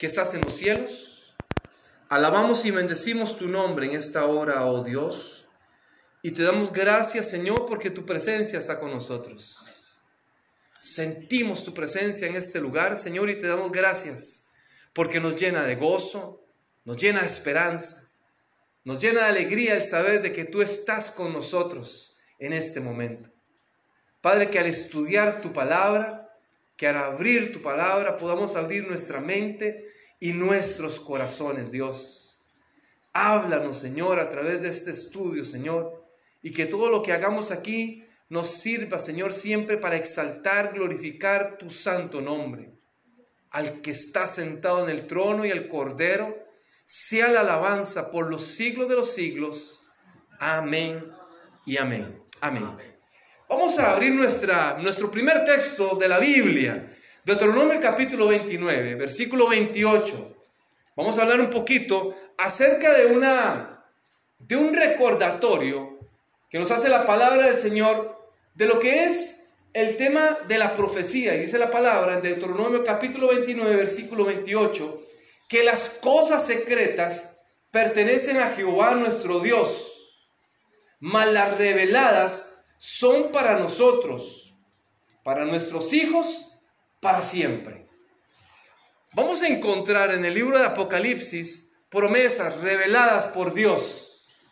que estás en los cielos. Alabamos y bendecimos tu nombre en esta hora, oh Dios. Y te damos gracias, Señor, porque tu presencia está con nosotros. Sentimos tu presencia en este lugar, Señor, y te damos gracias porque nos llena de gozo, nos llena de esperanza, nos llena de alegría el saber de que tú estás con nosotros en este momento. Padre, que al estudiar tu palabra, que al abrir tu palabra podamos abrir nuestra mente y nuestros corazones, Dios. Háblanos, Señor, a través de este estudio, Señor, y que todo lo que hagamos aquí nos sirva, Señor, siempre para exaltar, glorificar tu santo nombre. Al que está sentado en el trono y el cordero, sea la alabanza por los siglos de los siglos. Amén y amén. Amén. Vamos a abrir nuestro primer texto de la Biblia, Deuteronomio capítulo 29, versículo 28. Vamos a hablar un poquito acerca de, una, de un recordatorio que nos hace la palabra del Señor de lo que es el tema de la profecía. Y dice la palabra en Deuteronomio capítulo 29, versículo 28, que las cosas secretas pertenecen a Jehová nuestro Dios, mas las reveladas son para nosotros, para nuestros hijos, para siempre. Vamos a encontrar en el libro de Apocalipsis promesas reveladas por Dios.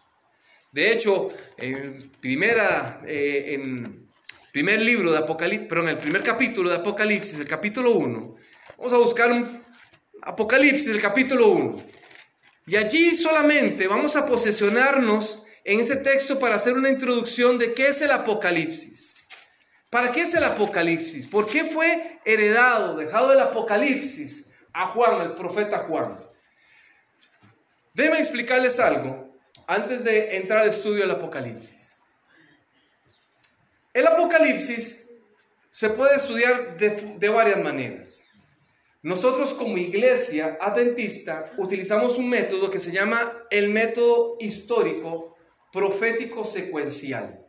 De hecho, en primera, eh, en primer libro de Apocalipsis, pero en el primer capítulo de Apocalipsis, el capítulo 1, vamos a buscar un Apocalipsis, el capítulo 1. Y allí solamente vamos a posesionarnos en ese texto para hacer una introducción de qué es el Apocalipsis. ¿Para qué es el Apocalipsis? ¿Por qué fue heredado, dejado el Apocalipsis a Juan, el profeta Juan? Déjenme explicarles algo antes de entrar al estudio del Apocalipsis. El Apocalipsis se puede estudiar de, de varias maneras. Nosotros como iglesia adventista utilizamos un método que se llama el método histórico profético secuencial.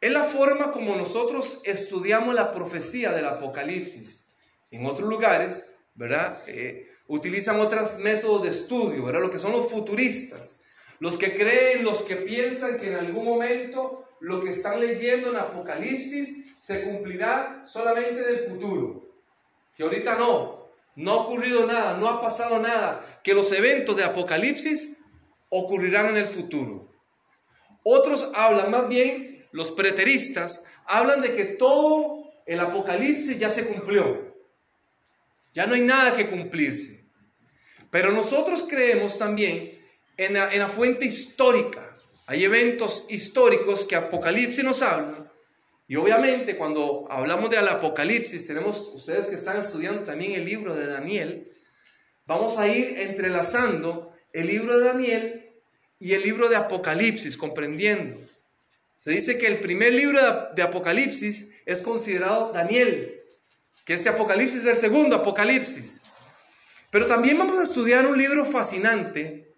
Es la forma como nosotros estudiamos la profecía del Apocalipsis. En otros lugares, ¿verdad? Eh, utilizan otros métodos de estudio, ¿verdad? Lo que son los futuristas, los que creen, los que piensan que en algún momento lo que están leyendo en Apocalipsis se cumplirá solamente en el futuro. Que ahorita no, no ha ocurrido nada, no ha pasado nada, que los eventos de Apocalipsis ocurrirán en el futuro. Otros hablan, más bien los preteristas, hablan de que todo el Apocalipsis ya se cumplió. Ya no hay nada que cumplirse. Pero nosotros creemos también en la, en la fuente histórica. Hay eventos históricos que Apocalipsis nos hablan. Y obviamente cuando hablamos del Apocalipsis, tenemos ustedes que están estudiando también el libro de Daniel, vamos a ir entrelazando el libro de Daniel y el libro de Apocalipsis, comprendiendo. Se dice que el primer libro de Apocalipsis es considerado Daniel, que este Apocalipsis es el segundo Apocalipsis. Pero también vamos a estudiar un libro fascinante,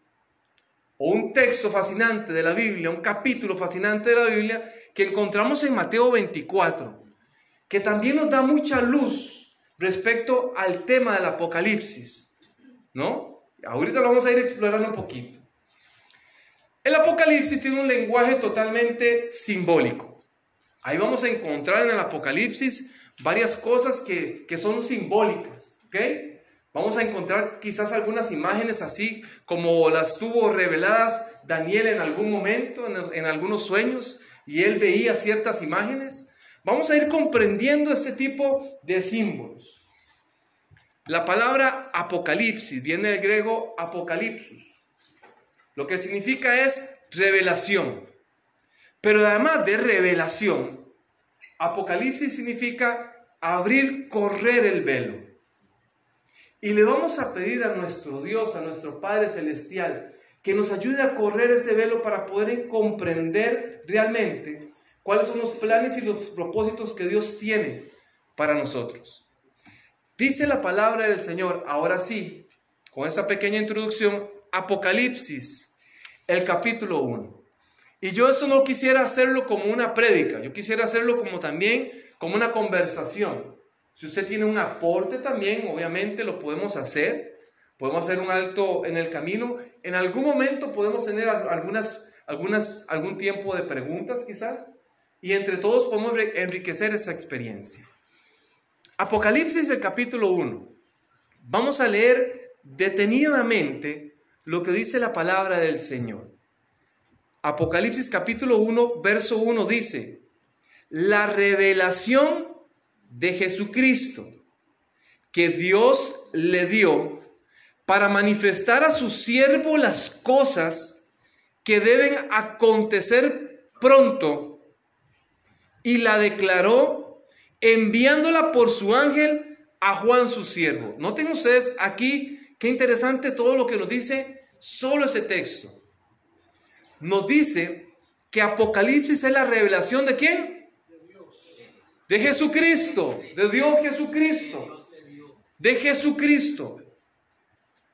o un texto fascinante de la Biblia, un capítulo fascinante de la Biblia, que encontramos en Mateo 24, que también nos da mucha luz respecto al tema del Apocalipsis, ¿no? Ahorita lo vamos a ir explorando un poquito. El Apocalipsis tiene un lenguaje totalmente simbólico. Ahí vamos a encontrar en el Apocalipsis varias cosas que, son simbólicas. Vamos a encontrar quizás algunas imágenes así como las tuvo reveladas Daniel en algún momento, en, en algunos sueños, y él veía ciertas imágenes. Vamos a ir comprendiendo este tipo de símbolos. La palabra apocalipsis viene del griego apocalipsis, lo que significa es revelación. Pero además de revelación, Apocalipsis significa abrir, correr el velo. Y le vamos a pedir a nuestro Dios, a nuestro Padre Celestial, que nos ayude a correr ese velo para poder comprender realmente cuáles son los planes y los propósitos que Dios tiene para nosotros. Dice la palabra del Señor, ahora sí, con esta pequeña introducción, Apocalipsis, el capítulo 1. Y yo eso no quisiera hacerlo como una prédica, yo quisiera hacerlo como también como una conversación. Si usted tiene un aporte también, obviamente lo podemos hacer, podemos hacer un alto en el camino. En algún momento podemos tener algunas, algunas, algún tiempo de preguntas quizás y entre todos podemos enriquecer esa experiencia. Apocalipsis, el capítulo 1. Vamos a leer detenidamente lo que dice la palabra del Señor. Apocalipsis capítulo 1, verso 1 dice, la revelación de Jesucristo que Dios le dio para manifestar a su siervo las cosas que deben acontecer pronto y la declaró enviándola por su ángel a Juan su siervo. Noten ustedes aquí qué interesante todo lo que nos dice solo ese texto. Nos dice que Apocalipsis es la revelación de quién? De Jesucristo, de Dios Jesucristo de Jesucristo.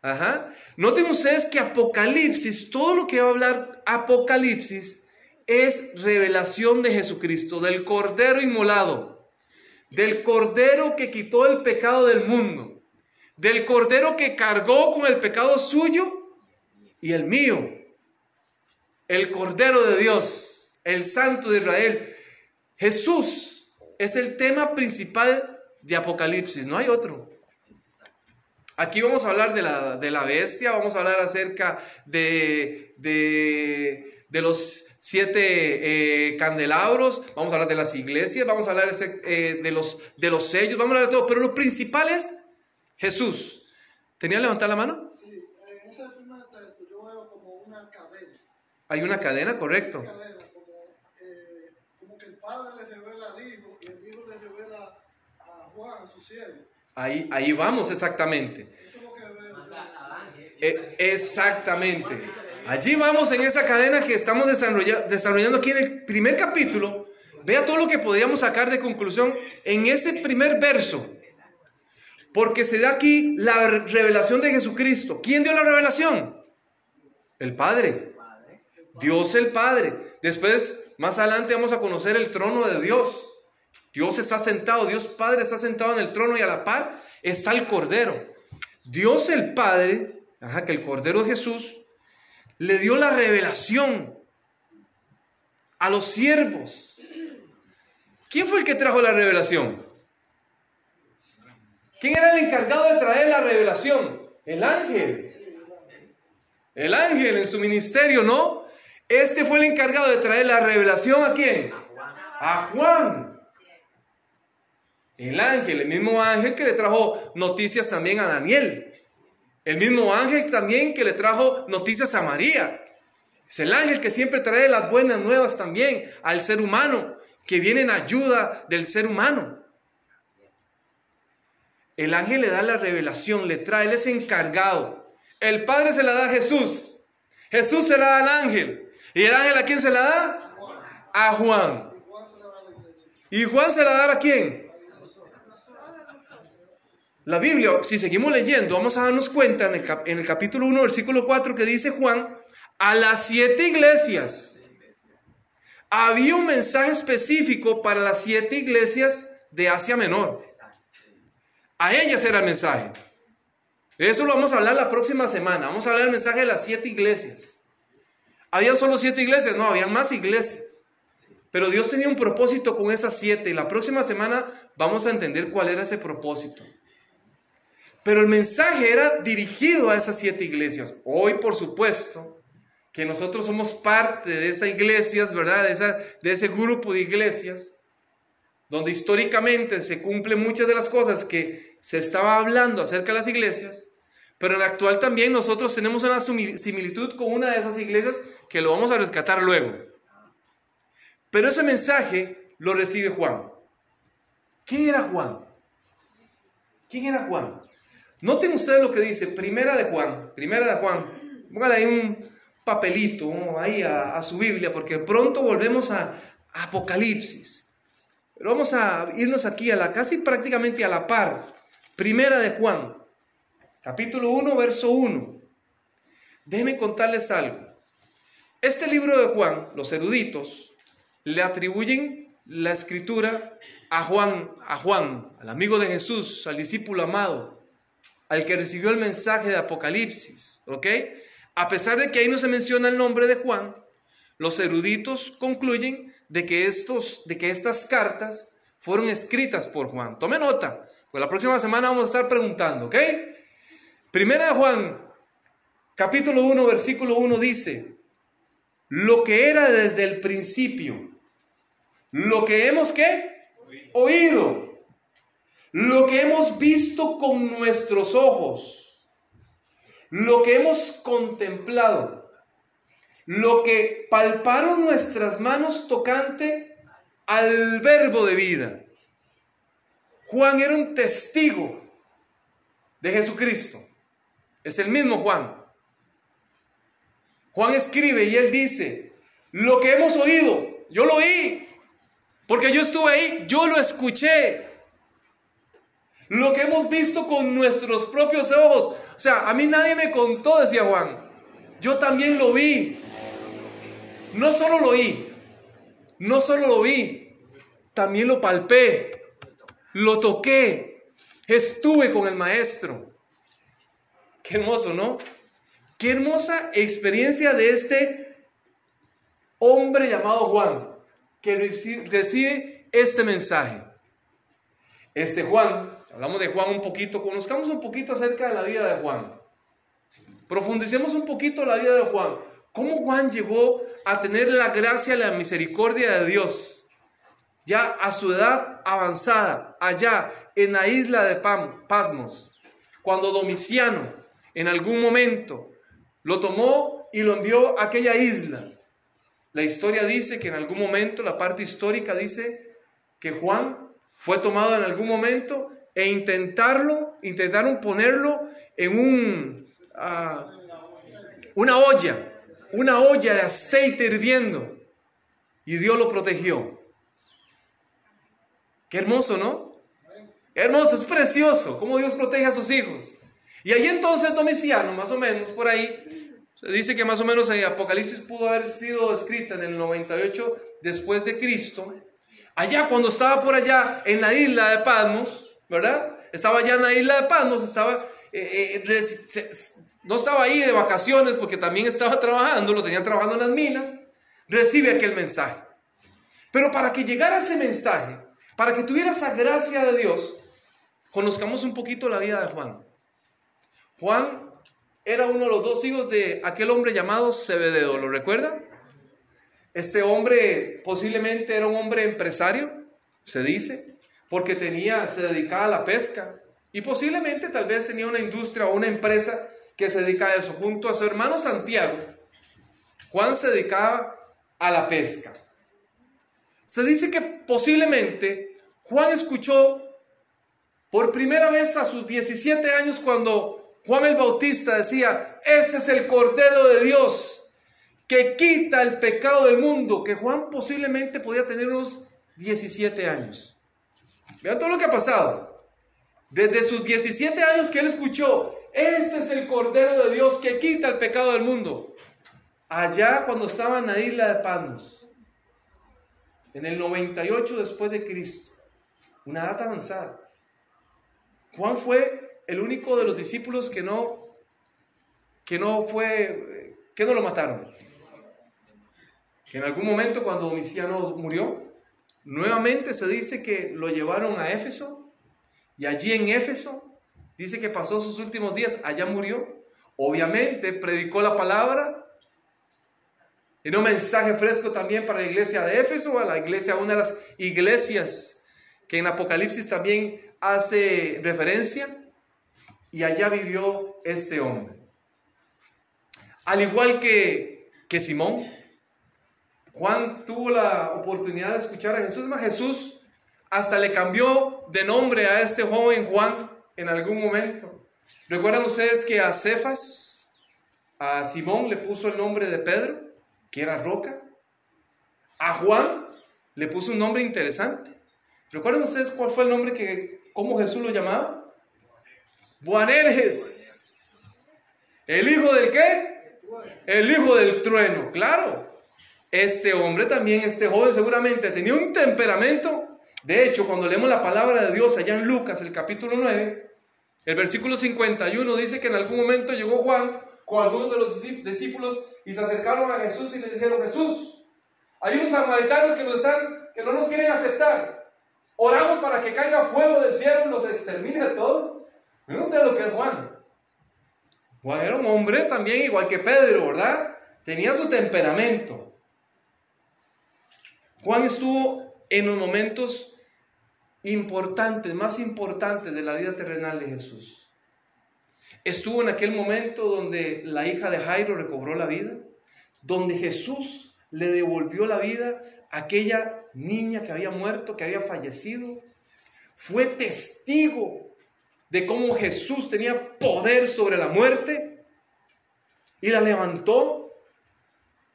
Ajá. Noten ustedes que Apocalipsis, todo lo que va a hablar Apocalipsis es revelación de Jesucristo, del Cordero inmolado, del Cordero que quitó el pecado del mundo, del Cordero que cargó con el pecado suyo y el mío, el Cordero de Dios, el Santo de Israel. Jesús es el tema principal de Apocalipsis, no hay otro. Aquí vamos a hablar de la, bestia, vamos a hablar acerca de, de, los siete eh, candelabros, vamos a hablar de las iglesias, vamos a hablar eh, de, los, de los sellos, vamos a hablar de todo, pero lo principal es Jesús. ¿Tenía levantar la mano? Sí, en ese primer texto yo veo como una cadena. Hay una cadena, correcto. Una cadena, como, eh, como que el Padre le revela al Hijo y el Hijo le revela a Juan, su siervo. Ahí, ahí vamos exactamente. Eh, exactamente. Allí vamos en esa cadena que estamos desarrollando aquí en el primer capítulo. Vea todo lo que podríamos sacar de conclusión en ese primer verso. Porque se da aquí la revelación de Jesucristo. ¿Quién dio la revelación? El Padre. Dios el Padre. Después, más adelante vamos a conocer el trono de Dios. Dios está sentado, Dios Padre está sentado en el trono y a la par está el Cordero. Dios el Padre, ajá, que el Cordero de Jesús, le dio la revelación a los siervos. ¿Quién fue el que trajo la revelación? ¿Quién era el encargado de traer la revelación? El ángel. El ángel en su ministerio, ¿no? Este fue el encargado de traer la revelación a quién? A Juan. El ángel, el mismo ángel que le trajo noticias también a Daniel. El mismo ángel también que le trajo noticias a María. Es el ángel que siempre trae las buenas nuevas también al ser humano, que viene en ayuda del ser humano. El ángel le da la revelación, le trae, él es encargado. El Padre se la da a Jesús. Jesús se la da al ángel. ¿Y el ángel a quién se la da? A Juan. ¿Y Juan se la da a quién? La Biblia, si seguimos leyendo, vamos a darnos cuenta en el, capítulo 1, versículo 4, que dice Juan, a las siete iglesias. Había un mensaje específico para las siete iglesias de Asia Menor. A ellas era el mensaje. Eso lo vamos a hablar la próxima semana. Vamos a hablar del mensaje de las siete iglesias. ¿Habían solo siete iglesias? No, había más iglesias. Pero Dios tenía un propósito con esas siete y la próxima semana vamos a entender cuál era ese propósito. Pero el mensaje era dirigido a esas siete iglesias. Hoy, por supuesto, que nosotros somos parte de esas iglesias, ¿verdad? De, de ese grupo de iglesias, donde históricamente se cumplen muchas de las cosas que se estaba hablando acerca de las iglesias, pero en la actual también nosotros tenemos una similitud con una de esas iglesias que lo vamos a rescatar luego. Pero ese mensaje lo recibe Juan. ¿Quién era Juan? ¿Quién era Juan? Noten ustedes lo que dice, primera de Juan, primera de Juan. Póngale ahí un papelito ahí a, su Biblia, porque pronto volvemos a, a, Apocalipsis. Pero vamos a irnos aquí a la casi prácticamente a la par. Primera de Juan, capítulo 1, verso 1. Déjenme contarles algo. Este libro de Juan, los eruditos, le atribuyen la escritura a Juan, a Juan, al amigo de Jesús, al discípulo amado. al que recibió el mensaje de Apocalipsis. A pesar de que ahí no se menciona el nombre de Juan, los eruditos concluyen de que, estos, de que estas cartas fueron escritas por Juan. Tome nota, pues la próxima semana vamos a estar preguntando, ¿ok? Primera de Juan, capítulo 1, versículo 1 dice, lo que era desde el principio, lo que hemos qué? Oído, lo que hemos visto con nuestros ojos, lo que hemos contemplado, lo que palparon nuestras manos tocante al verbo de vida. Juan era un testigo de Jesucristo. Es el mismo Juan. Juan escribe y él dice, lo que hemos oído, yo lo oí, porque yo estuve ahí, yo lo escuché. Lo que hemos visto con nuestros propios ojos. O sea, a mí nadie me contó, decía Juan. Yo también lo vi. No solo lo oí, no solo lo vi, también lo palpé, lo toqué, estuve con el maestro. Qué hermoso, ¿no? Qué hermosa experiencia de este hombre llamado Juan, que recibe este mensaje. Este Juan, hablamos de Juan un poquito, conozcamos un poquito acerca de la vida de Juan. Profundicemos un poquito la vida de Juan. ¿Cómo Juan llegó a tener la gracia la misericordia de Dios? Ya a su edad avanzada, allá en la isla de Patmos, cuando Domiciano en algún momento lo tomó y lo envió a aquella isla. La historia dice que en algún momento, la parte histórica dice que Juan fue tomado en algún momento e intentarlo, intentaron ponerlo en un, ah, una olla, una olla de aceite hirviendo. Y Dios lo protegió. Qué hermoso, ¿no? Qué hermoso, es precioso cómo Dios protege a sus hijos. Y ahí entonces Domiciano, más o menos, por ahí, se dice que más o menos en Apocalipsis pudo haber sido escrita en el 98 después de Cristo. Allá cuando estaba por allá en la isla de Patmos, ¿verdad? Estaba allá en la isla de Patmos, estaba, eh, eh, no estaba ahí de vacaciones porque también estaba trabajando, lo tenían trabajando en las minas, recibe aquel mensaje. Pero para que llegara ese mensaje, para que tuviera esa gracia de Dios, conozcamos un poquito la vida de Juan. Juan era uno de los dos hijos de aquel hombre llamado Zebedeo, ¿lo recuerdan? Este hombre posiblemente era un hombre empresario, se dice, porque tenía, se dedicaba a la pesca y posiblemente tal vez tenía una industria o una empresa que se dedicaba a eso. Junto a su hermano Santiago, Juan se dedicaba a la pesca. Se dice que posiblemente Juan escuchó por primera vez a sus 17 años cuando Juan el Bautista decía, ese es el Cordero de Dios que quita el pecado del mundo, que Juan posiblemente podía tener unos 17 años. Vean todo lo que ha pasado. Desde sus 17 años que él escuchó, este es el Cordero de Dios que quita el pecado del mundo. Allá cuando estaba en la isla de Panos, en el 98 después de Cristo, una data avanzada. Juan fue el único de los discípulos que no, que no fue, que no lo mataron. Que en algún momento cuando Domiciano murió, nuevamente se dice que lo llevaron a Éfeso y allí en Éfeso dice que pasó sus últimos días, allá murió. Obviamente predicó la palabra en un mensaje fresco también para la iglesia de Éfeso, a la iglesia, una de las iglesias que en Apocalipsis también hace referencia. Y allá vivió este hombre. Al igual que, que Simón, Juan tuvo la oportunidad de escuchar a Jesús, más Jesús hasta le cambió de nombre a este joven Juan en algún momento. ¿Recuerdan ustedes que a Cefas, a Simón le puso el nombre de Pedro, que era roca? A Juan le puso un nombre interesante. ¿Recuerdan ustedes cuál fue el nombre que, cómo Jesús lo llamaba? Buanerges. ¿El hijo del qué? El hijo del trueno, claro. Este hombre también, este joven seguramente tenía un temperamento. De hecho, cuando leemos la palabra de Dios allá en Lucas, el capítulo 9, El versículo 51 dice que en algún momento llegó Juan con algunos de los discípulos y se acercaron a Jesús y le dijeron, Jesús, hay unos samaritanos que, nos están, que no nos quieren aceptar. Oramos para que caiga fuego del cielo y los extermine a todos. No sé lo que es Juan. Juan era un hombre también igual que Pedro, ¿verdad? Tenía su temperamento. Juan estuvo en los momentos importantes, más importantes de la vida terrenal de Jesús. Estuvo en aquel momento donde la hija de Jairo recobró la vida, donde Jesús le devolvió la vida a aquella niña que había muerto, que había fallecido. Fue testigo de cómo Jesús tenía poder sobre la muerte y la levantó.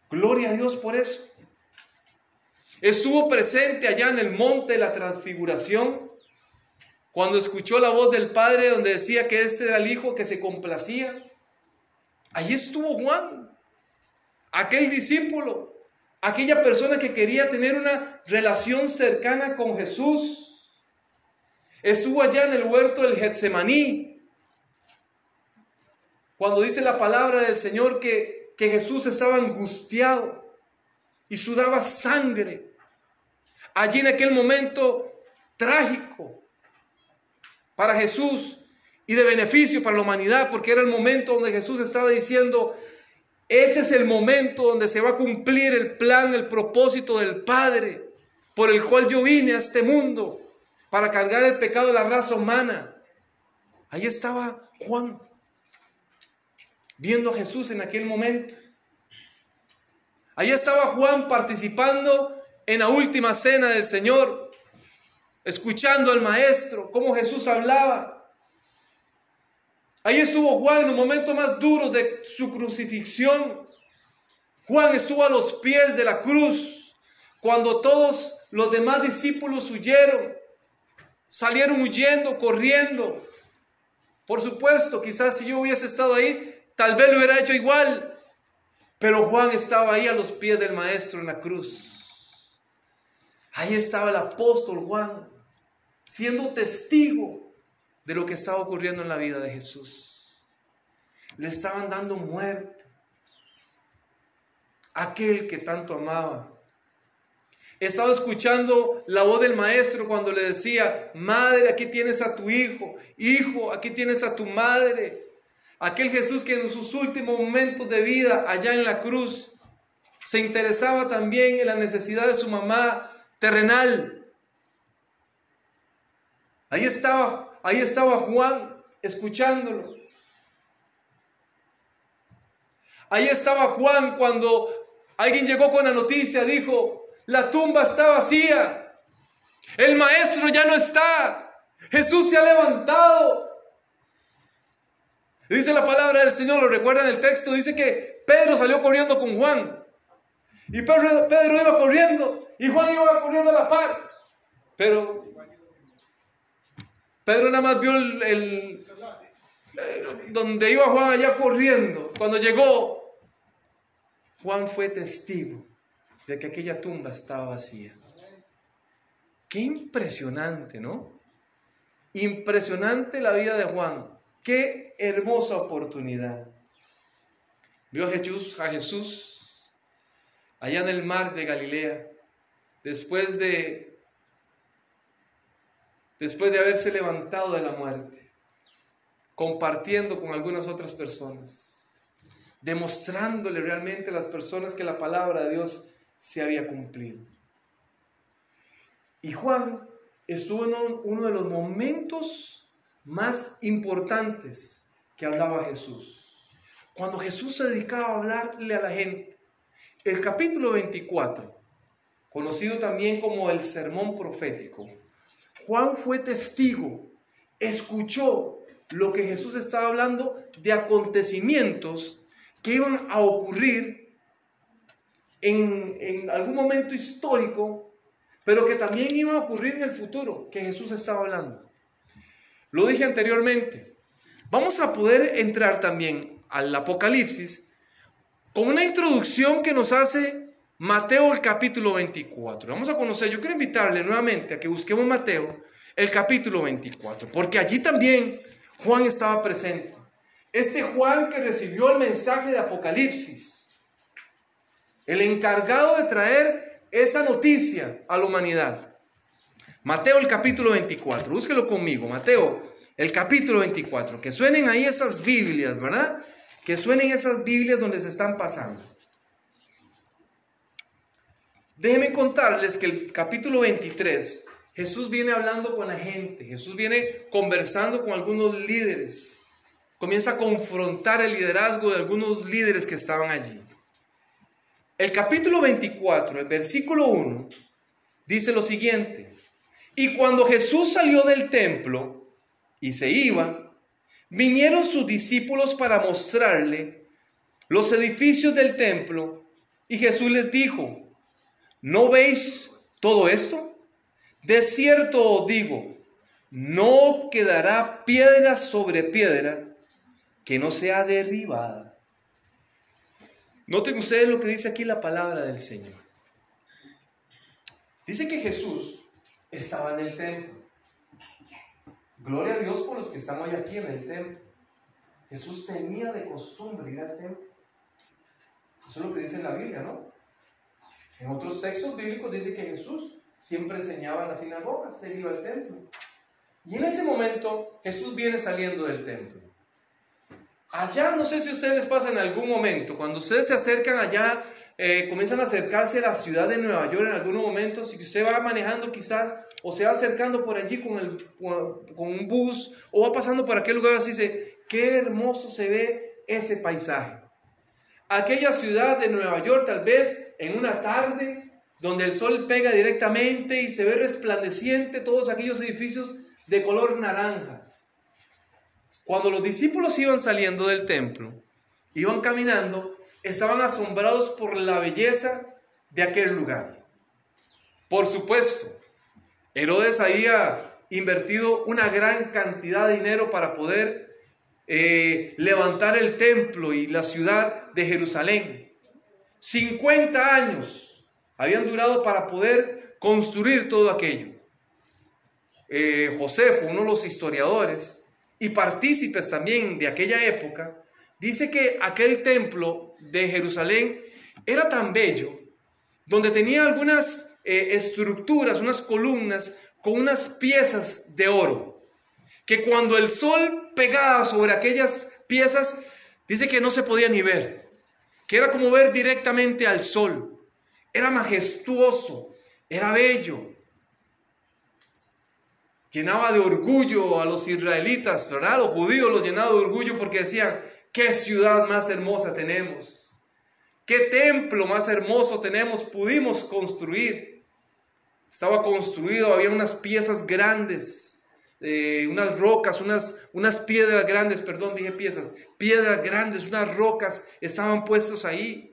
Gloria a Dios por eso. Estuvo presente allá en el monte de la transfiguración cuando escuchó la voz del Padre donde decía que ese era el Hijo que se complacía. Allí estuvo Juan, aquel discípulo, aquella persona que quería tener una relación cercana con Jesús. Estuvo allá en el huerto del Getsemaní, cuando dice la palabra del Señor que, que Jesús estaba angustiado y sudaba sangre. Allí en aquel momento trágico para Jesús y de beneficio para la humanidad, porque era el momento donde Jesús estaba diciendo, ese es el momento donde se va a cumplir el plan, el propósito del Padre, por el cual yo vine a este mundo, para cargar el pecado de la raza humana. Ahí estaba Juan, viendo a Jesús en aquel momento. Ahí estaba Juan participando en la última cena del Señor, escuchando al Maestro, cómo Jesús hablaba. Ahí estuvo Juan en los momentos más duros de su crucifixión. Juan estuvo a los pies de la cruz cuando todos los demás discípulos huyeron, salieron huyendo, corriendo. Por supuesto, quizás si yo hubiese estado ahí, tal vez lo hubiera hecho igual. Pero Juan estaba ahí a los pies del maestro en la cruz. Ahí estaba el apóstol Juan, siendo testigo de lo que estaba ocurriendo en la vida de Jesús. Le estaban dando muerte. Aquel que tanto amaba. Estaba escuchando la voz del maestro cuando le decía, madre, aquí tienes a tu hijo, hijo, aquí tienes a tu madre. Aquel Jesús que en sus últimos momentos de vida allá en la cruz se interesaba también en la necesidad de su mamá terrenal. Ahí estaba, ahí estaba Juan escuchándolo. Ahí estaba Juan cuando alguien llegó con la noticia, dijo, la tumba está vacía, el maestro ya no está, Jesús se ha levantado, Dice la palabra del Señor, lo recuerdan el texto, dice que Pedro salió corriendo con Juan. Y Pedro, Pedro iba corriendo y Juan iba corriendo a la par. Pero Pedro nada más vio el, eh, donde iba Juan allá corriendo. Cuando llegó, Juan fue testigo de que aquella tumba estaba vacía. Qué impresionante, ¿no? Impresionante la vida de Juan. Qué hermosa oportunidad. Vio a Jesús, a Jesús allá en el mar de Galilea, después de, después de haberse levantado de la muerte, compartiendo con algunas otras personas, demostrándole realmente a las personas que la palabra de Dios se había cumplido. Y Juan estuvo en uno de los momentos más importantes que hablaba Jesús. Cuando Jesús se dedicaba a hablarle a la gente, el capítulo 24, conocido también como el sermón profético, Juan fue testigo, escuchó lo que Jesús estaba hablando de acontecimientos que iban a ocurrir en, en, algún momento histórico, pero que también iban a ocurrir en el futuro, que Jesús estaba hablando. Lo dije anteriormente. Vamos a poder entrar también al Apocalipsis con una introducción que nos hace Mateo el capítulo 24. Vamos a conocer, yo quiero invitarle nuevamente a que busquemos Mateo el capítulo 24, porque allí también Juan estaba presente. Este Juan que recibió el mensaje de Apocalipsis. El encargado de traer esa noticia a la humanidad. Mateo el capítulo 24. Búsquelo conmigo. Mateo el capítulo 24. Que suenen ahí esas Biblias, ¿verdad? Que suenen esas Biblias donde se están pasando. Déjenme contarles que el capítulo 23, Jesús viene hablando con la gente, Jesús viene conversando con algunos líderes, comienza a confrontar el liderazgo de algunos líderes que estaban allí. El capítulo 24, el versículo 1, dice lo siguiente, y cuando Jesús salió del templo y se iba, vinieron sus discípulos para mostrarle los edificios del templo, y Jesús les dijo, ¿No veis todo esto? De cierto os digo, no quedará piedra sobre piedra que no sea derribada. Noten ustedes lo que dice aquí la palabra del Señor. Dice que Jesús estaba en el templo. Gloria a Dios por los que están hoy aquí en el templo. Jesús tenía de costumbre ir al templo. Eso es lo que dice en la Biblia, ¿no? En otros textos bíblicos dice que Jesús siempre enseñaba en las sinagogas, se iba al templo. Y en ese momento Jesús viene saliendo del templo. Allá, no sé si a ustedes pasa en algún momento, cuando ustedes se acercan allá, eh, comienzan a acercarse a la ciudad de Nueva York en algunos momentos, si usted va manejando quizás, o se va acercando por allí con, el, con un bus, o va pasando por aquel lugar, así dice, qué hermoso se ve ese paisaje aquella ciudad de Nueva York tal vez en una tarde donde el sol pega directamente y se ve resplandeciente todos aquellos edificios de color naranja. Cuando los discípulos iban saliendo del templo, iban caminando, estaban asombrados por la belleza de aquel lugar. Por supuesto, Herodes había invertido una gran cantidad de dinero para poder eh, levantar el templo y la ciudad de Jerusalén. 50 años habían durado para poder construir todo aquello. Eh, Josefo, uno de los historiadores y partícipes también de aquella época, dice que aquel templo de Jerusalén era tan bello, donde tenía algunas eh, estructuras, unas columnas con unas piezas de oro que cuando el sol pegaba sobre aquellas piezas, dice que no se podía ni ver, que era como ver directamente al sol. Era majestuoso, era bello. Llenaba de orgullo a los israelitas, ¿verdad? Los judíos los llenaba de orgullo porque decían, qué ciudad más hermosa tenemos, qué templo más hermoso tenemos, pudimos construir. Estaba construido, había unas piezas grandes unas rocas, unas, unas piedras grandes, perdón, dije piezas, piedras grandes, unas rocas estaban puestos ahí.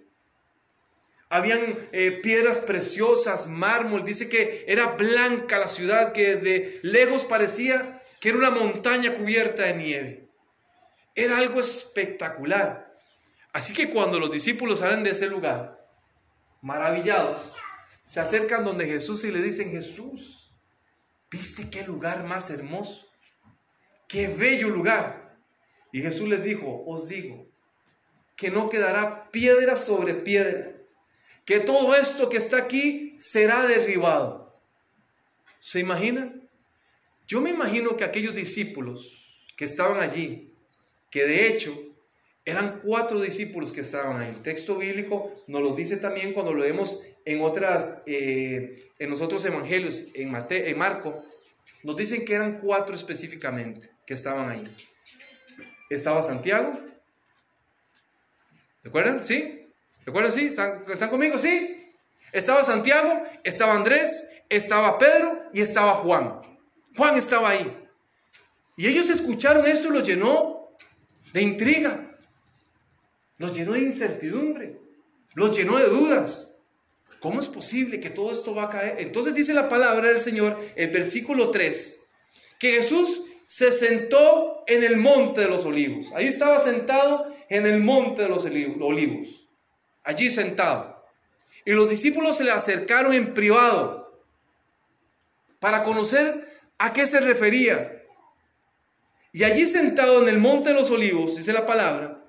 Habían eh, piedras preciosas, mármol, dice que era blanca la ciudad, que de lejos parecía que era una montaña cubierta de nieve. Era algo espectacular. Así que cuando los discípulos salen de ese lugar, maravillados, se acercan donde Jesús y le dicen, Jesús, ¿Viste qué lugar más hermoso? Qué bello lugar. Y Jesús les dijo, os digo, que no quedará piedra sobre piedra, que todo esto que está aquí será derribado. ¿Se imaginan? Yo me imagino que aquellos discípulos que estaban allí, que de hecho eran cuatro discípulos que estaban ahí. El texto bíblico nos lo dice también cuando lo vemos en otras, eh, en los otros evangelios, en, Mateo, en Marco, nos dicen que eran cuatro específicamente que estaban ahí. Estaba Santiago. ¿Recuerdan? ¿Sí? ¿Recuerdan? ¿Sí? ¿Están, ¿Están conmigo? ¿Sí? Estaba Santiago, estaba Andrés, estaba Pedro y estaba Juan. Juan estaba ahí. Y ellos escucharon esto y lo llenó de intriga, los llenó de incertidumbre, los llenó de dudas. ¿Cómo es posible que todo esto va a caer? Entonces dice la palabra del Señor, el versículo 3, que Jesús se sentó en el monte de los olivos. Ahí estaba sentado en el monte de los olivos. Allí sentado. Y los discípulos se le acercaron en privado para conocer a qué se refería. Y allí sentado en el monte de los olivos, dice la palabra,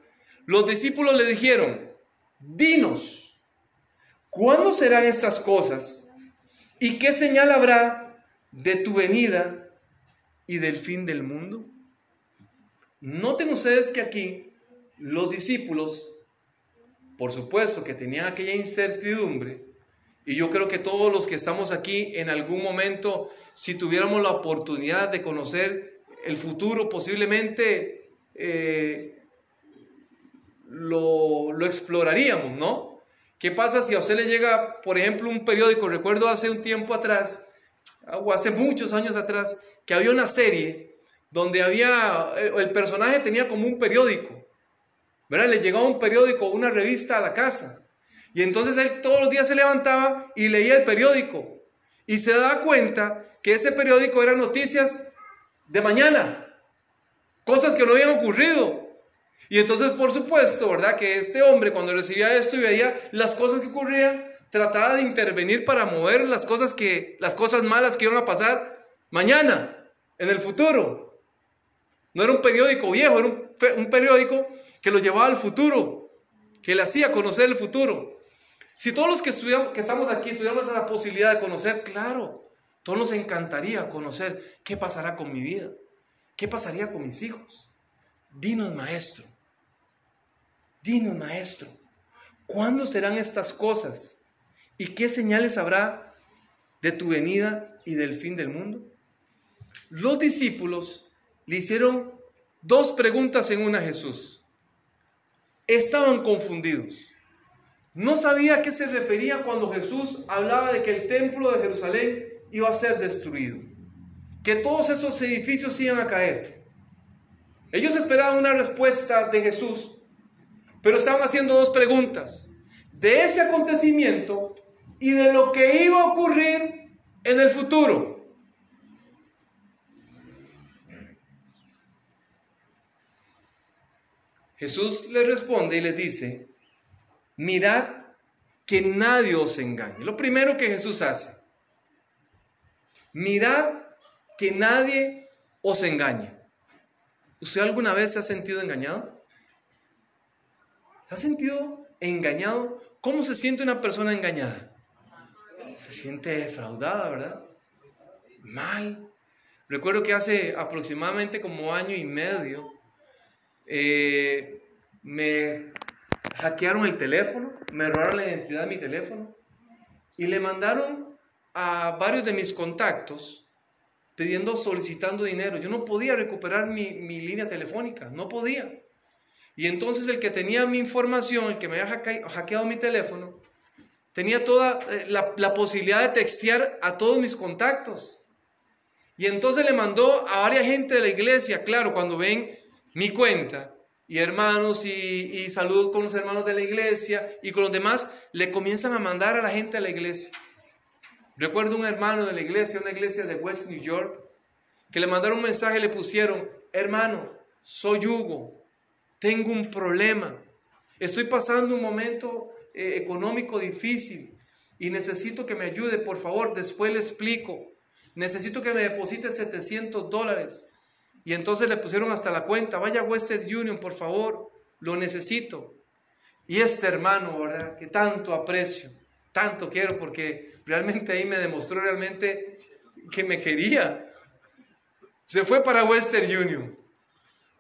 los discípulos le dijeron, dinos, ¿cuándo serán estas cosas? ¿Y qué señal habrá de tu venida y del fin del mundo? Noten ustedes que aquí los discípulos, por supuesto que tenían aquella incertidumbre, y yo creo que todos los que estamos aquí en algún momento, si tuviéramos la oportunidad de conocer el futuro, posiblemente eh, lo, lo exploraríamos, ¿no? ¿Qué pasa si a usted le llega, por ejemplo, un periódico? Recuerdo hace un tiempo atrás, o hace muchos años atrás, que había una serie donde había, el personaje tenía como un periódico, ¿verdad? Le llegaba un periódico, una revista a la casa. Y entonces él todos los días se levantaba y leía el periódico. Y se daba cuenta que ese periódico eran noticias de mañana. Cosas que no habían ocurrido. Y entonces, por supuesto, ¿verdad? Que este hombre cuando recibía esto y veía las cosas que ocurrían, trataba de intervenir para mover las cosas que las cosas malas que iban a pasar mañana, en el futuro. No era un periódico viejo, era un, un periódico que lo llevaba al futuro, que le hacía conocer el futuro. Si todos los que, estudiamos, que estamos aquí tuviéramos la posibilidad de conocer, claro, todos nos encantaría conocer qué pasará con mi vida, qué pasaría con mis hijos. Dinos, maestro, dinos, maestro, ¿cuándo serán estas cosas? ¿Y qué señales habrá de tu venida y del fin del mundo? Los discípulos le hicieron dos preguntas en una a Jesús. Estaban confundidos. No sabía a qué se refería cuando Jesús hablaba de que el templo de Jerusalén iba a ser destruido, que todos esos edificios iban a caer. Ellos esperaban una respuesta de Jesús, pero estaban haciendo dos preguntas, de ese acontecimiento y de lo que iba a ocurrir en el futuro. Jesús les responde y les dice, mirad que nadie os engañe. Lo primero que Jesús hace, mirad que nadie os engañe. ¿Usted alguna vez se ha sentido engañado? ¿Se ha sentido engañado? ¿Cómo se siente una persona engañada? Se siente defraudada, ¿verdad? Mal. Recuerdo que hace aproximadamente como año y medio eh, me hackearon el teléfono, me robaron la identidad de mi teléfono y le mandaron a varios de mis contactos pidiendo, solicitando dinero. Yo no podía recuperar mi, línea telefónica, no podía. Y entonces el que tenía mi información, el que me había hackeado mi teléfono, tenía toda eh, la, la posibilidad de textear a todos mis contactos. Y entonces le mandó a varias gente de la iglesia, claro, cuando ven mi cuenta, y hermanos y, saludos con los hermanos de la iglesia y con los demás, le comienzan a mandar a la gente a la iglesia. Recuerdo un hermano de la iglesia, una iglesia de West New York, que le mandaron un mensaje y le pusieron, hermano, soy Hugo, tengo un problema, estoy pasando un momento eh, económico difícil y necesito que me ayude, por favor, después le explico. Necesito que me deposite 700 dólares. Y entonces le pusieron hasta la cuenta, vaya a Western Union, por favor, lo necesito. Y este hermano, ¿verdad? Que tanto aprecio, tanto quiero, porque realmente ahí me demostró realmente que me quería. Se fue para Western Union.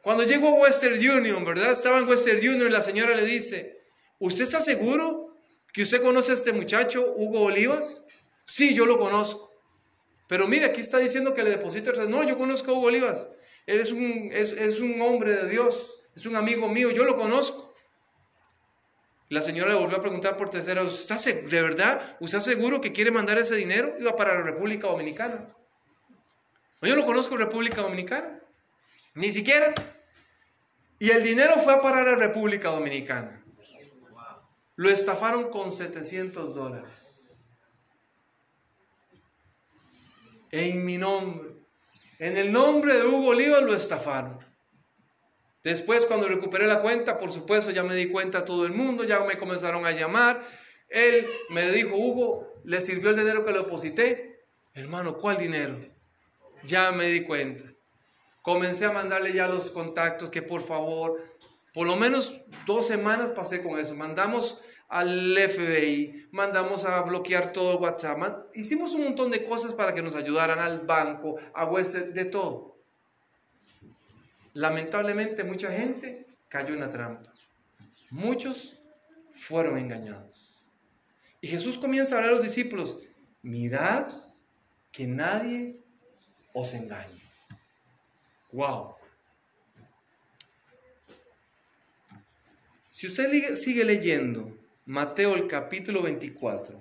Cuando llegó a Western Union, ¿verdad? Estaba en Western Union y la señora le dice, ¿usted está seguro que usted conoce a este muchacho, Hugo Olivas? Sí, yo lo conozco. Pero mire, aquí está diciendo que le deposito. No, yo conozco a Hugo Olivas. Él es un, es, un hombre de Dios, es un amigo mío, yo lo conozco. La señora le volvió a preguntar por tercera vez, ¿de verdad? ¿Usted seguro que quiere mandar ese dinero? Iba para la República Dominicana. yo lo conozco República Dominicana. Ni siquiera. Y el dinero fue a parar a República Dominicana. Lo estafaron con 700 dólares. En mi nombre. En el nombre de Hugo Oliva lo estafaron. Después, cuando recuperé la cuenta, por supuesto, ya me di cuenta a todo el mundo, ya me comenzaron a llamar. Él me dijo, Hugo, ¿le sirvió el dinero que le deposité? Hermano, ¿cuál dinero? Ya me di cuenta. Comencé a mandarle ya los contactos que por favor, por lo menos dos semanas pasé con eso. Mandamos al FBI, mandamos a bloquear todo WhatsApp, hicimos un montón de cosas para que nos ayudaran al banco, a Western, de todo. Lamentablemente mucha gente cayó en la trampa. Muchos fueron engañados. Y Jesús comienza a hablar a los discípulos, mirad que nadie os engañe. Wow. Si usted sigue leyendo Mateo el capítulo 24,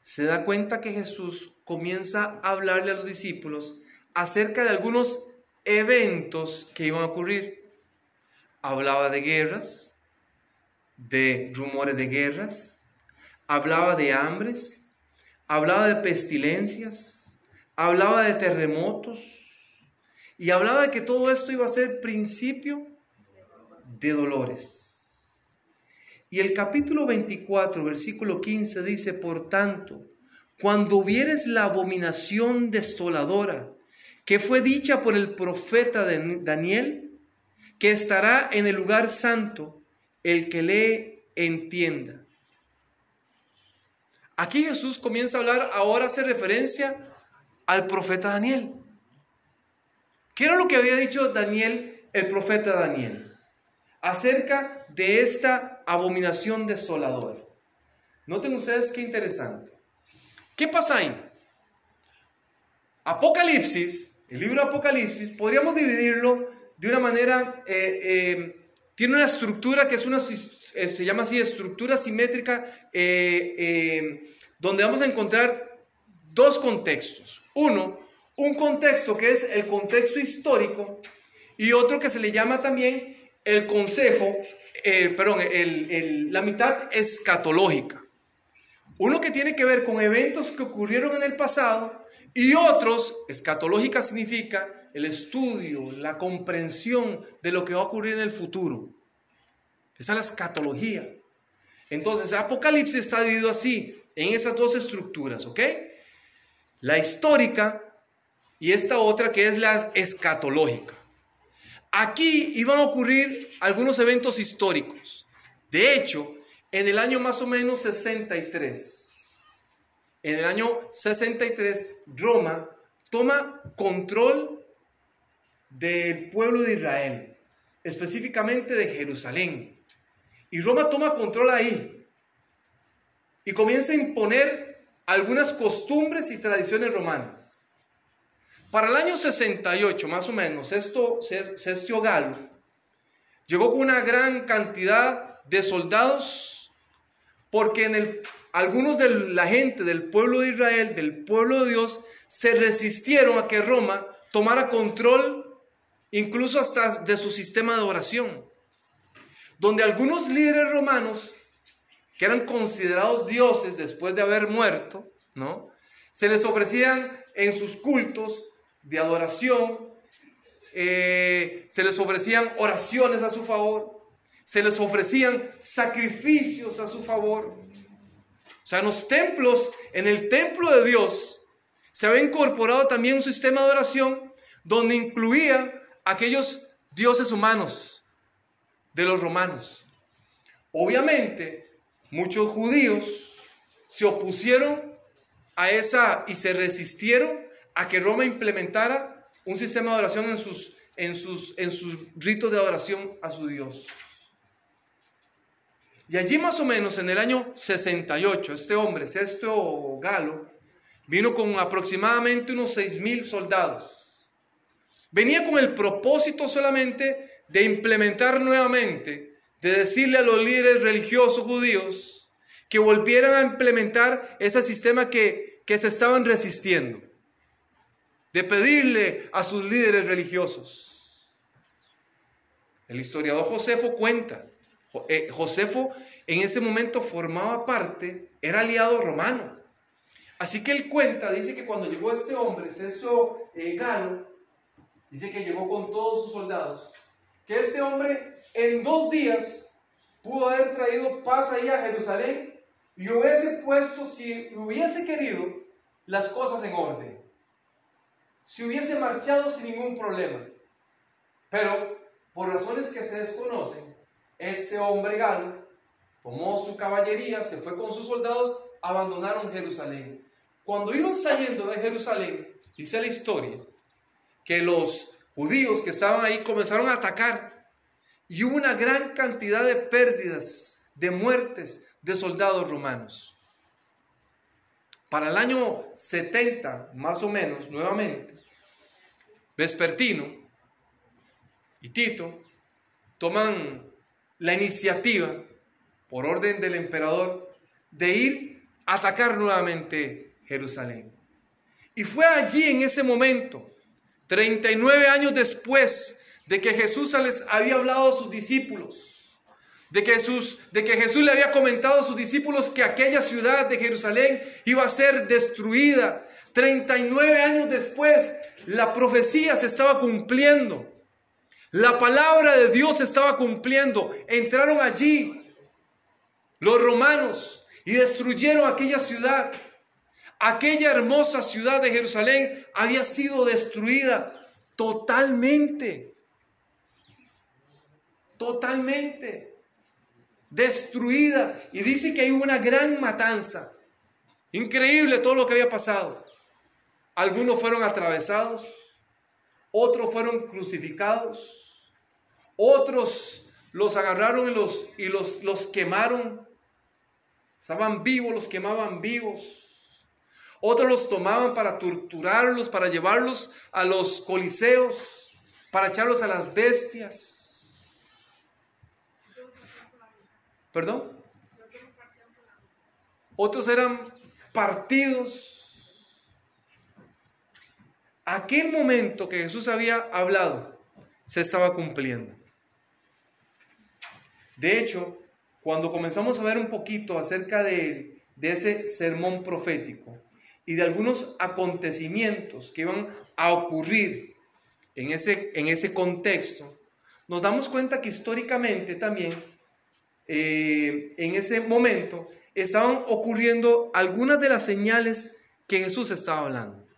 se da cuenta que Jesús comienza a hablarle a los discípulos acerca de algunos eventos que iban a ocurrir. Hablaba de guerras, de rumores de guerras, hablaba de hambres, hablaba de pestilencias, hablaba de terremotos y hablaba de que todo esto iba a ser principio de dolores. Y el capítulo 24, versículo 15 dice, por tanto, cuando vieres la abominación desoladora que fue dicha por el profeta Daniel, que estará en el lugar santo, el que lee entienda. Aquí Jesús comienza a hablar, ahora hace referencia al profeta Daniel. ¿Qué era lo que había dicho Daniel, el profeta Daniel? Acerca de esta abominación desoladora. Noten ustedes qué interesante. ¿Qué pasa ahí? Apocalipsis, el libro Apocalipsis, podríamos dividirlo de una manera, eh, eh, tiene una estructura que es una, eh, se llama así, estructura simétrica, donde vamos a encontrar dos contextos. Uno, un contexto que es el contexto histórico y otro que se le llama también el consejo perdón, la mitad escatológica. Uno que tiene que ver con eventos que ocurrieron en el pasado y otros, escatológica significa el estudio, la comprensión de lo que va a ocurrir en el futuro. Esa es la escatología. Entonces, Apocalipsis está dividido así, en esas dos estructuras, ¿ok? La histórica y esta otra que es la escatológica. Aquí iban a ocurrir algunos eventos históricos. De hecho, en el año más o menos 63, en el año 63, Roma toma control del pueblo de Israel, específicamente de Jerusalén. Y Roma toma control ahí y comienza a imponer algunas costumbres y tradiciones romanas. Para el año 68, más o menos, esto, Cestio Galo llegó con una gran cantidad de soldados porque en el, algunos de la gente del pueblo de Israel, del pueblo de Dios, se resistieron a que Roma tomara control incluso hasta de su sistema de oración. Donde algunos líderes romanos, que eran considerados dioses después de haber muerto, ¿no? Se les ofrecían en sus cultos de adoración, eh, se les ofrecían oraciones a su favor, se les ofrecían sacrificios a su favor. O sea, en los templos, en el templo de Dios, se había incorporado también un sistema de oración donde incluía aquellos dioses humanos de los romanos. Obviamente, muchos judíos se opusieron a esa y se resistieron a que Roma implementara un sistema de oración en sus, en sus, en sus ritos de adoración a su Dios. Y allí más o menos en el año 68, este hombre, Sexto Galo, vino con aproximadamente unos seis mil soldados. Venía con el propósito solamente de implementar nuevamente, de decirle a los líderes religiosos judíos que volvieran a implementar ese sistema que, que se estaban resistiendo de pedirle a sus líderes religiosos. El historiador Josefo cuenta, eh, Josefo en ese momento formaba parte, era aliado romano. Así que él cuenta, dice que cuando llegó este hombre, Ceso eh, Galo, dice que llegó con todos sus soldados, que este hombre en dos días pudo haber traído paz ahí a Jerusalén y hubiese puesto, si hubiese querido, las cosas en orden si hubiese marchado sin ningún problema. Pero por razones que se desconocen, este hombre galo tomó su caballería, se fue con sus soldados, abandonaron Jerusalén. Cuando iban saliendo de Jerusalén, dice la historia, que los judíos que estaban ahí comenzaron a atacar y hubo una gran cantidad de pérdidas, de muertes de soldados romanos. Para el año 70, más o menos, nuevamente, Vespertino y Tito toman la iniciativa, por orden del emperador, de ir a atacar nuevamente Jerusalén. Y fue allí en ese momento, 39 años después de que Jesús les había hablado a sus discípulos, de que, Jesús, de que Jesús le había comentado a sus discípulos que aquella ciudad de Jerusalén iba a ser destruida. 39 años después, la profecía se estaba cumpliendo. La palabra de Dios estaba cumpliendo. Entraron allí los romanos y destruyeron aquella ciudad. Aquella hermosa ciudad de Jerusalén había sido destruida totalmente. Totalmente. Destruida. Y dice que hay una gran matanza. Increíble todo lo que había pasado. Algunos fueron atravesados, otros fueron crucificados, otros los agarraron y los, y los, los quemaron. Estaban vivos, los quemaban vivos. Otros los tomaban para torturarlos, para llevarlos a los coliseos, para echarlos a las bestias. ¿Perdón? Otros eran partidos aquel momento que Jesús había hablado se estaba cumpliendo. De hecho, cuando comenzamos a ver un poquito acerca de, ese sermón profético y de algunos acontecimientos que iban a ocurrir en ese, contexto, nos damos cuenta que históricamente también eh, en ese momento estaban ocurriendo algunas de las señales que Jesús estaba hablando.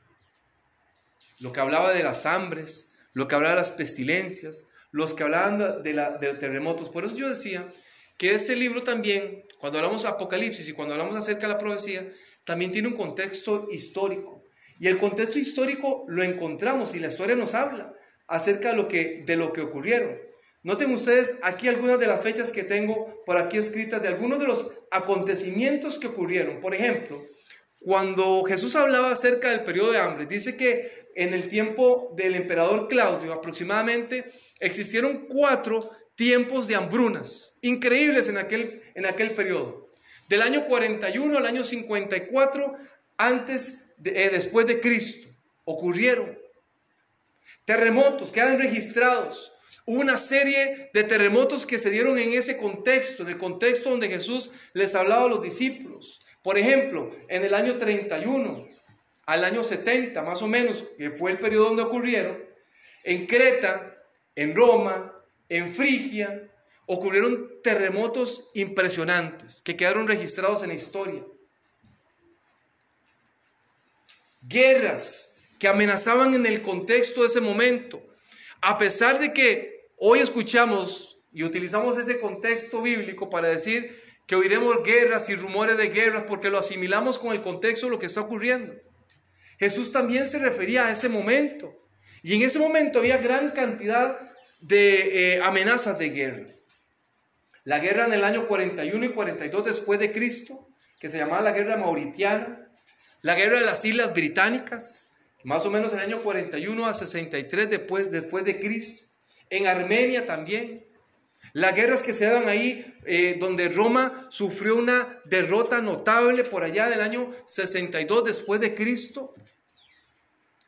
Lo que hablaba de las hambres, lo que hablaba de las pestilencias, los que hablaban de, la, de terremotos. Por eso yo decía que ese libro también, cuando hablamos de Apocalipsis y cuando hablamos acerca de la profecía, también tiene un contexto histórico. Y el contexto histórico lo encontramos y la historia nos habla acerca de lo que, de lo que ocurrieron. Noten ustedes aquí algunas de las fechas que tengo por aquí escritas de algunos de los acontecimientos que ocurrieron. Por ejemplo, cuando Jesús hablaba acerca del periodo de hambre, dice que en el tiempo del emperador Claudio aproximadamente existieron cuatro tiempos de hambrunas increíbles en aquel, en aquel periodo. Del año 41 al año 54 antes de, eh, después de Cristo ocurrieron terremotos quedan registrados. Hubo una serie de terremotos que se dieron en ese contexto, en el contexto donde Jesús les hablaba a los discípulos. Por ejemplo, en el año 31 al año 70 más o menos, que fue el periodo donde ocurrieron, en Creta, en Roma, en Frigia, ocurrieron terremotos impresionantes que quedaron registrados en la historia. Guerras que amenazaban en el contexto de ese momento. A pesar de que hoy escuchamos y utilizamos ese contexto bíblico para decir que oiremos guerras y rumores de guerras porque lo asimilamos con el contexto de lo que está ocurriendo. Jesús también se refería a ese momento. Y en ese momento había gran cantidad de eh, amenazas de guerra. La guerra en el año 41 y 42 después de Cristo, que se llamaba la guerra mauritiana, la guerra de las Islas Británicas, más o menos en el año 41 a 63 después, después de Cristo. En Armenia también. Las guerras que se dan ahí, eh, donde Roma sufrió una derrota notable por allá del año 62 después de Cristo.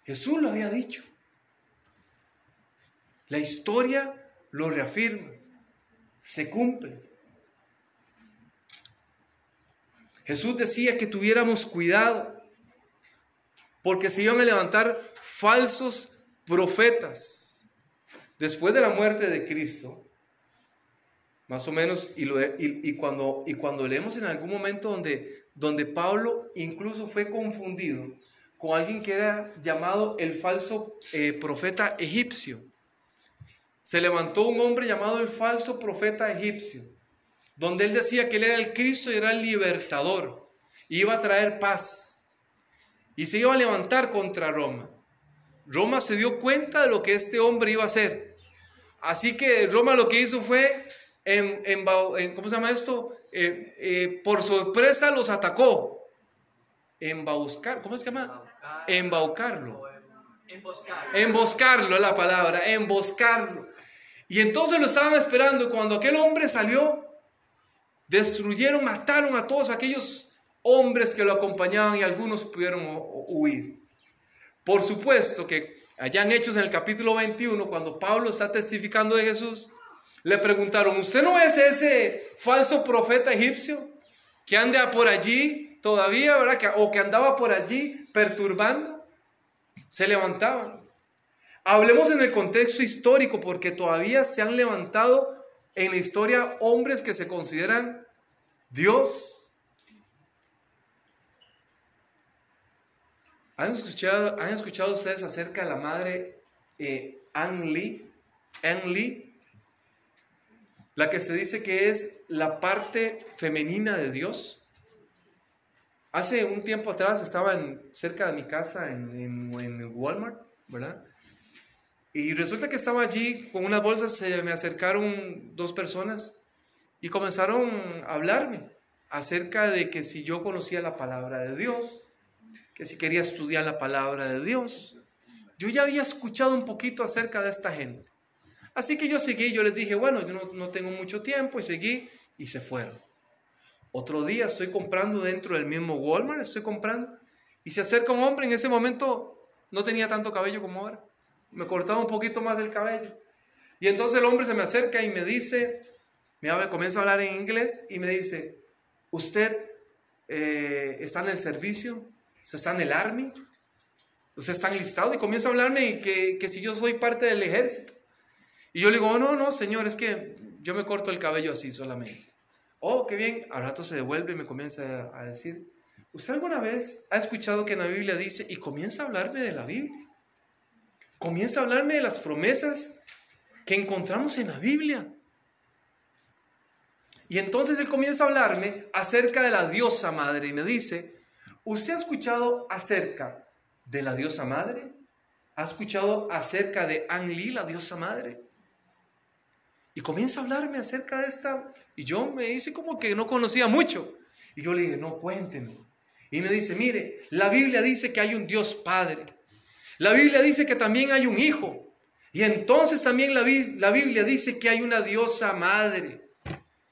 Jesús lo había dicho. La historia lo reafirma, se cumple. Jesús decía que tuviéramos cuidado, porque se iban a levantar falsos profetas. Después de la muerte de Cristo, más o menos, y, y, cuando, y cuando leemos en algún momento donde, donde Pablo incluso fue confundido con alguien que era llamado el falso eh, profeta egipcio. Se levantó un hombre llamado el falso profeta egipcio, donde él decía que él era el Cristo y era el libertador, iba a traer paz y se iba a levantar contra Roma. Roma se dio cuenta de lo que este hombre iba a hacer. Así que Roma lo que hizo fue, en, ¿cómo se llama esto? Eh, eh, por sorpresa los atacó. Embaucar, ¿cómo se llama? Embaucarlo. Emboscarlo. Emboscarlo la palabra, emboscarlo. Y entonces lo estaban esperando. Cuando aquel hombre salió, destruyeron, mataron a todos aquellos hombres que lo acompañaban y algunos pudieron huir. Por supuesto que allá en Hechos en el capítulo 21, cuando Pablo está testificando de Jesús, le preguntaron, ¿usted no es ese falso profeta egipcio que anda por allí todavía, verdad? O que andaba por allí perturbando. Se levantaban. Hablemos en el contexto histórico porque todavía se han levantado en la historia hombres que se consideran Dios. ¿Han escuchado, ¿Han escuchado ustedes acerca de la madre eh, Anne Lee? Lee, la que se dice que es la parte femenina de Dios. Hace un tiempo atrás estaba en, cerca de mi casa en, en, Walmart, ¿verdad? Y resulta que estaba allí con unas bolsas, se me acercaron dos personas y comenzaron a hablarme acerca de que si yo conocía la palabra de Dios, que si quería estudiar la palabra de Dios. Yo ya había escuchado un poquito acerca de esta gente. Así que yo seguí, yo les dije, bueno, yo no, no tengo mucho tiempo y seguí y se fueron. Otro día estoy comprando dentro del mismo Walmart, estoy comprando y se acerca un hombre, en ese momento no tenía tanto cabello como ahora, me cortaba un poquito más del cabello. Y entonces el hombre se me acerca y me dice, me habla, comienza a hablar en inglés y me dice, ¿usted eh, está en el servicio? ¿Se está en el army? ¿Usted está enlistado? Y comienza a hablarme y que, que si yo soy parte del ejército. Y yo le digo, oh, no, no, señor, es que yo me corto el cabello así solamente. Oh, qué bien. Al rato se devuelve y me comienza a decir, ¿usted alguna vez ha escuchado que en la Biblia dice, y comienza a hablarme de la Biblia? Comienza a hablarme de las promesas que encontramos en la Biblia. Y entonces él comienza a hablarme acerca de la diosa madre y me dice, ¿usted ha escuchado acerca de la diosa madre? ¿Ha escuchado acerca de Anli, la diosa madre? Y comienza a hablarme acerca de esta. Y yo me hice como que no conocía mucho. Y yo le dije, no, cuénteme. Y me dice, mire, la Biblia dice que hay un Dios Padre. La Biblia dice que también hay un Hijo. Y entonces también la, la Biblia dice que hay una diosa madre.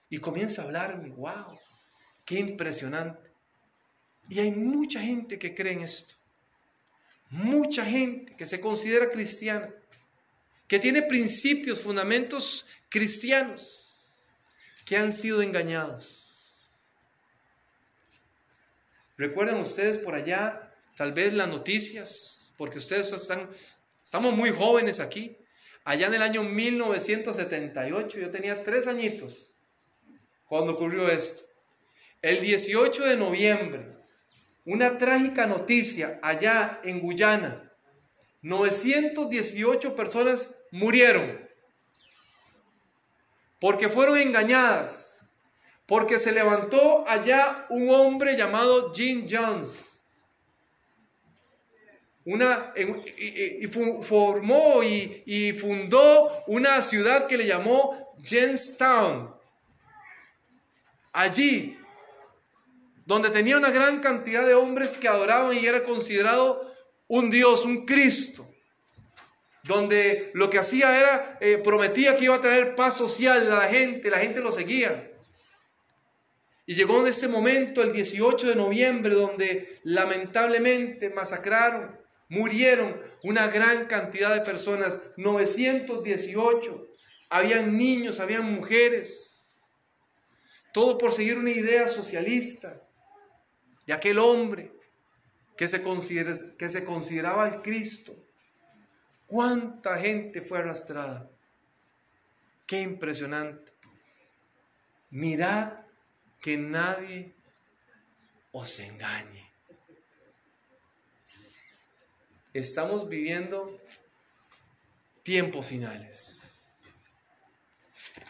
Y comienza a hablarme, wow, qué impresionante. Y hay mucha gente que cree en esto. Mucha gente que se considera cristiana, que tiene principios, fundamentos cristianos que han sido engañados. ¿Recuerdan ustedes por allá tal vez las noticias? Porque ustedes están, estamos muy jóvenes aquí. Allá en el año 1978, yo tenía tres añitos cuando ocurrió esto. El 18 de noviembre, una trágica noticia allá en Guyana. 918 personas murieron porque fueron engañadas, porque se levantó allá un hombre llamado Jim Jones. Una, y, formó y, y, fundó una ciudad que le llamó Jamestown. Allí, donde tenía una gran cantidad de hombres que adoraban y era considerado un Dios, un Cristo donde lo que hacía era, eh, prometía que iba a traer paz social a la gente, la gente lo seguía. Y llegó en ese momento, el 18 de noviembre, donde lamentablemente masacraron, murieron una gran cantidad de personas, 918. Habían niños, habían mujeres. Todo por seguir una idea socialista de aquel hombre que se, que se consideraba el Cristo ¿Cuánta gente fue arrastrada? Qué impresionante. Mirad que nadie os engañe. Estamos viviendo tiempos finales.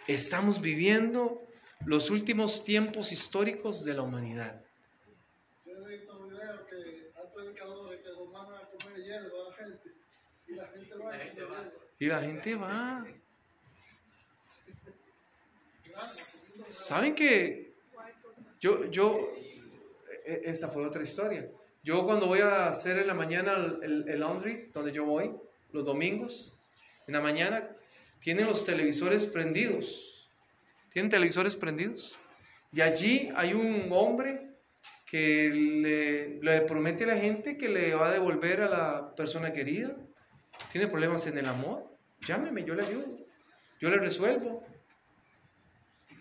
Estamos viviendo los últimos tiempos históricos de la humanidad. Yo he visto que hay predicadores que los mandan a comer hierba a la gente y la gente va. ¿Saben que yo, yo, e- esa fue otra historia. Yo cuando voy a hacer en la mañana el, el- laundry, donde yo voy, los domingos, en la mañana, tienen los televisores prendidos. ¿Tienen televisores prendidos? Y allí hay un hombre que le promete a la gente que le va a devolver a la persona querida. ¿Tiene problemas en el amor? Llámeme, yo le ayudo. Yo le resuelvo.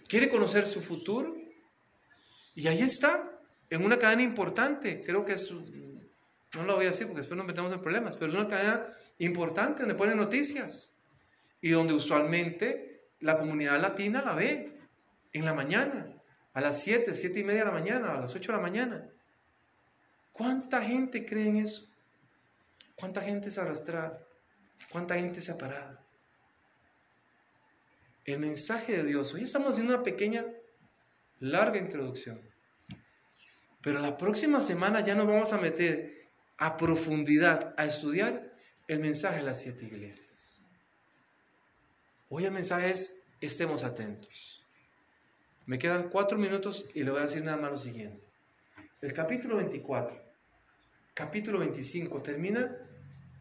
¿Quiere conocer su futuro? Y ahí está, en una cadena importante. Creo que es, no lo voy a decir porque después nos metemos en problemas, pero es una cadena importante donde ponen noticias y donde usualmente la comunidad latina la ve en la mañana, a las 7, 7 y media de la mañana, a las 8 de la mañana. ¿Cuánta gente cree en eso? ¿Cuánta gente es arrastrada? ¿Cuánta gente se separada? El mensaje de Dios. Hoy estamos haciendo una pequeña, larga introducción. Pero la próxima semana ya nos vamos a meter a profundidad a estudiar el mensaje de las siete iglesias. Hoy el mensaje es, estemos atentos. Me quedan cuatro minutos y le voy a decir nada más lo siguiente. El capítulo 24, capítulo 25 termina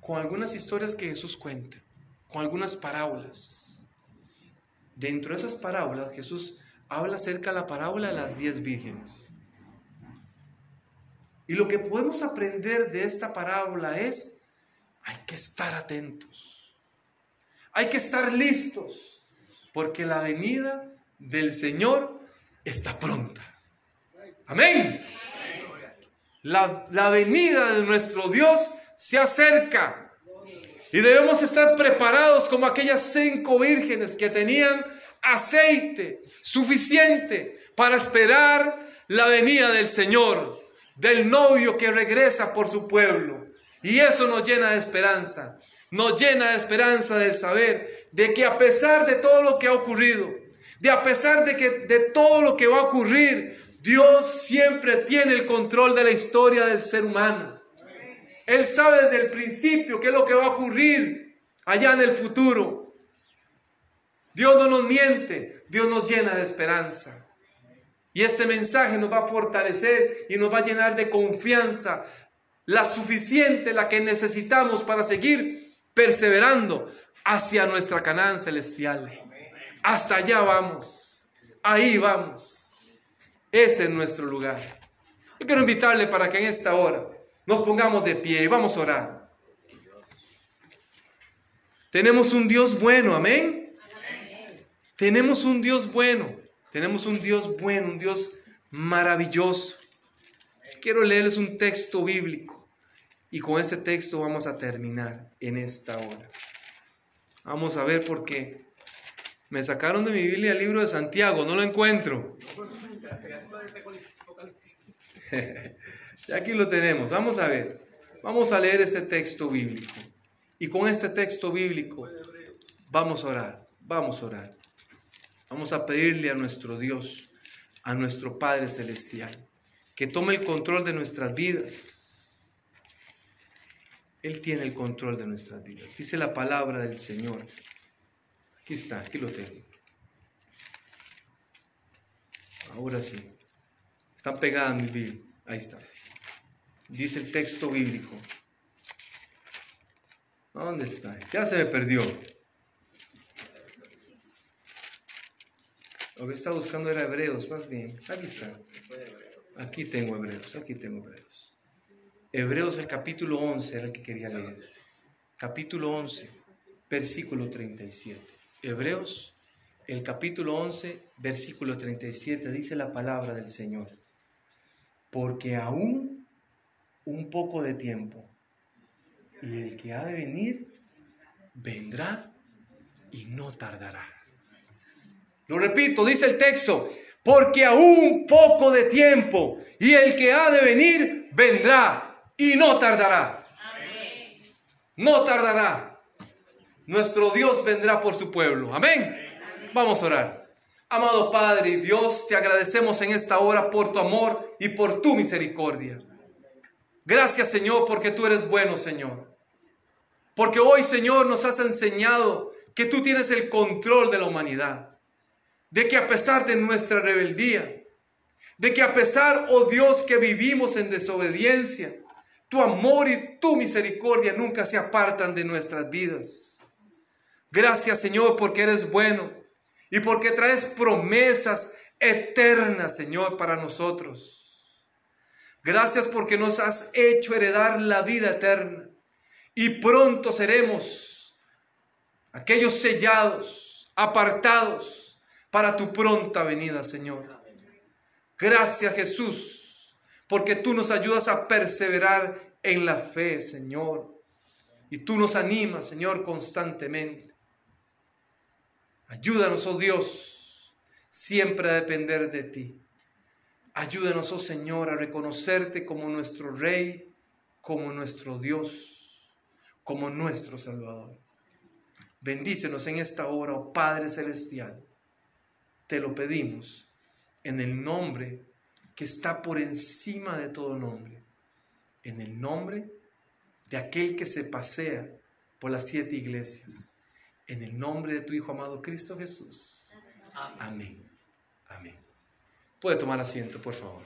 con algunas historias que Jesús cuenta, con algunas parábolas. Dentro de esas parábolas Jesús habla acerca de la parábola de las diez vírgenes. Y lo que podemos aprender de esta parábola es, hay que estar atentos, hay que estar listos, porque la venida del Señor está pronta. Amén. La, la venida de nuestro Dios se acerca. Y debemos estar preparados como aquellas cinco vírgenes que tenían aceite suficiente para esperar la venida del Señor, del novio que regresa por su pueblo. Y eso nos llena de esperanza, nos llena de esperanza del saber de que a pesar de todo lo que ha ocurrido, de a pesar de que de todo lo que va a ocurrir, Dios siempre tiene el control de la historia del ser humano. Él sabe desde el principio qué es lo que va a ocurrir allá en el futuro. Dios no nos miente, Dios nos llena de esperanza. Y ese mensaje nos va a fortalecer y nos va a llenar de confianza, la suficiente, la que necesitamos para seguir perseverando hacia nuestra Canaán celestial. Hasta allá vamos, ahí vamos. Ese es nuestro lugar. Yo quiero invitarle para que en esta hora nos pongamos de pie y vamos a orar. Tenemos un Dios bueno, amén. Tenemos un Dios bueno, tenemos un Dios bueno, un Dios maravilloso. Quiero leerles un texto bíblico y con este texto vamos a terminar en esta hora. Vamos a ver por qué. Me sacaron de mi Biblia el libro de Santiago, no lo encuentro. Ya aquí lo tenemos. Vamos a ver. Vamos a leer este texto bíblico. Y con este texto bíblico vamos a orar. Vamos a orar. Vamos a pedirle a nuestro Dios, a nuestro Padre Celestial, que tome el control de nuestras vidas. Él tiene el control de nuestras vidas. Dice la palabra del Señor. Aquí está, aquí lo tengo. Ahora sí. Están pegadas mis Biblia. Ahí está. Dice el texto bíblico. ¿Dónde está? Ya se me perdió. Lo que estaba buscando era Hebreos, más bien. Aquí está. Aquí tengo Hebreos, aquí tengo Hebreos. Hebreos el capítulo 11 era el que quería leer. Capítulo 11, versículo 37. Hebreos el capítulo 11, versículo 37 dice la palabra del Señor. Porque aún un poco de tiempo y el que ha de venir vendrá y no tardará. Lo repito, dice el texto, porque aún poco de tiempo y el que ha de venir vendrá y no tardará. No tardará. Nuestro Dios vendrá por su pueblo. Amén. Vamos a orar. Amado Padre y Dios, te agradecemos en esta hora por tu amor y por tu misericordia. Gracias Señor porque tú eres bueno Señor. Porque hoy Señor nos has enseñado que tú tienes el control de la humanidad. De que a pesar de nuestra rebeldía, de que a pesar, oh Dios, que vivimos en desobediencia, tu amor y tu misericordia nunca se apartan de nuestras vidas. Gracias Señor porque eres bueno y porque traes promesas eternas, Señor, para nosotros. Gracias porque nos has hecho heredar la vida eterna y pronto seremos aquellos sellados, apartados para tu pronta venida, Señor. Gracias Jesús, porque tú nos ayudas a perseverar en la fe, Señor. Y tú nos animas, Señor, constantemente. Ayúdanos, oh Dios, siempre a depender de ti. Ayúdanos, oh Señor, a reconocerte como nuestro Rey, como nuestro Dios, como nuestro Salvador. Bendícenos en esta hora, oh Padre Celestial. Te lo pedimos en el nombre que está por encima de todo nombre, en el nombre de aquel que se pasea por las siete iglesias en el nombre de tu Hijo amado Cristo Jesús. Amén. Amén. Puede tomar asiento, por favor.